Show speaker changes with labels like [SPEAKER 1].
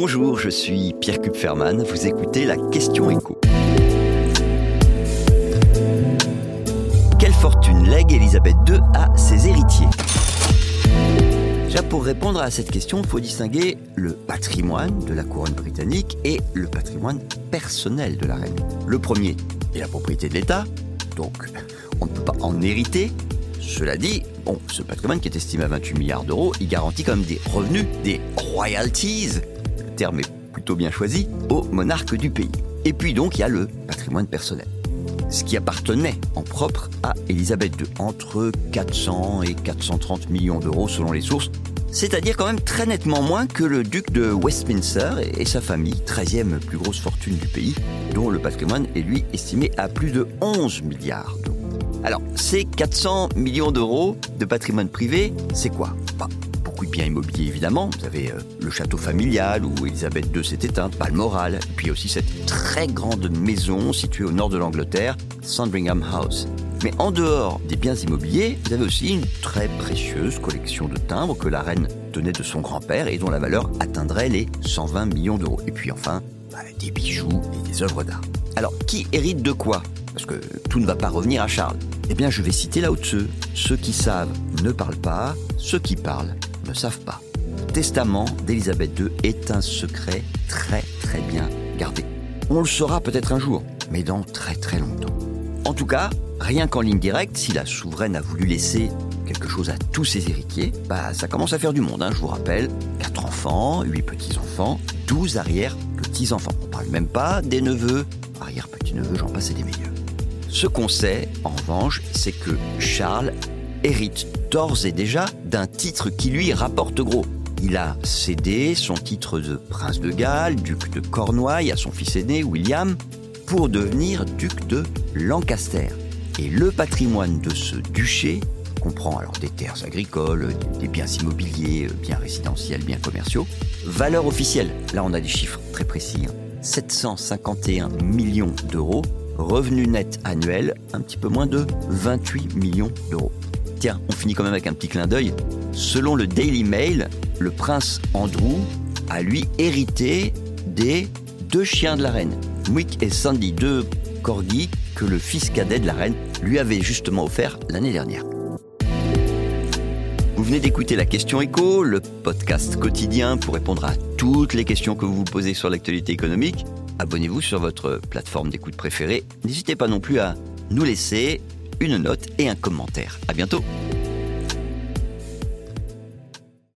[SPEAKER 1] Bonjour, je suis Pierre Kupferman. Vous écoutez la question écho. Quelle fortune lègue Elisabeth II à ses héritiers? Déjà, pour répondre à cette question, il faut distinguer le patrimoine de la couronne britannique et le patrimoine personnel de la reine. Le premier est la propriété de l'État, donc on ne peut pas en hériter. Cela dit, bon, ce patrimoine qui est estimé à 28 milliards d'euros, il garantit quand même des revenus, des royalties, terme est plutôt bien choisi, au monarque du pays. Et puis donc il y a le patrimoine personnel. Ce qui appartenait en propre à Élisabeth II, entre 400 et 430 millions d'euros selon les sources, c'est-à-dire quand même très nettement moins que le duc de Westminster et sa famille, 13e plus grosse fortune du pays, dont le patrimoine est lui estimé à plus de 11 milliards d'euros. Alors, ces 400 millions d'euros de patrimoine privé, c'est quoi? Bah, beaucoup de biens immobiliers évidemment. Vous avez euh, le château familial où Elisabeth II s'est éteinte, Balmoral, et puis aussi cette très grande maison située au nord de l'Angleterre, Sandringham House. Mais en dehors des biens immobiliers, vous avez aussi une très précieuse collection de timbres que la reine tenait de son grand-père et dont la valeur atteindrait les 120 millions d'euros. Et puis enfin, bah, des bijoux et des œuvres d'art. Alors, qui hérite de quoi? Parce que tout ne va pas revenir à Charles. Eh bien, je vais citer de ceux. Ceux qui savent ne parlent pas, ceux qui parlent savent pas. Testament d'Élisabeth II est un secret très très bien gardé. On le saura peut-être un jour, mais dans très très longtemps. En tout cas, rien qu'en ligne directe, si la souveraine a voulu laisser quelque chose à tous ses héritiers, bah ça commence à faire du monde, hein, je vous rappelle. 4 enfants, 8 petits-enfants, 12 arrière-petits-enfants. On parle même pas des neveux, arrière-petits-neveux, j'en passe des meilleurs. Ce qu'on sait, en revanche, c'est que Charles hérite d'ores et déjà d'un titre qui lui rapporte gros. Il a cédé son titre de prince de Galles, duc de Cornouailles à son fils aîné William, pour devenir duc de Lancaster. Et le patrimoine de ce duché comprend alors des terres agricoles, des biens immobiliers, biens résidentiels, biens commerciaux. Valeur officielle, là on a des chiffres très précis, 751 hein. millions d'euros. Revenu net annuel, un petit peu moins de 28 millions d'euros. Tiens, on finit quand même avec un petit clin d'œil. Selon le Daily Mail, le prince Andrew a lui hérité des deux chiens de la reine, Wick et Sandy, deux corgis que le fils cadet de la reine lui avait justement offert l'année dernière. Vous venez d'écouter la question écho, le podcast quotidien pour répondre à toutes les questions que vous vous posez sur l'actualité économique. Abonnez-vous sur votre plateforme d'écoute préférée. N'hésitez pas non plus à nous laisser une note et un commentaire. À bientôt.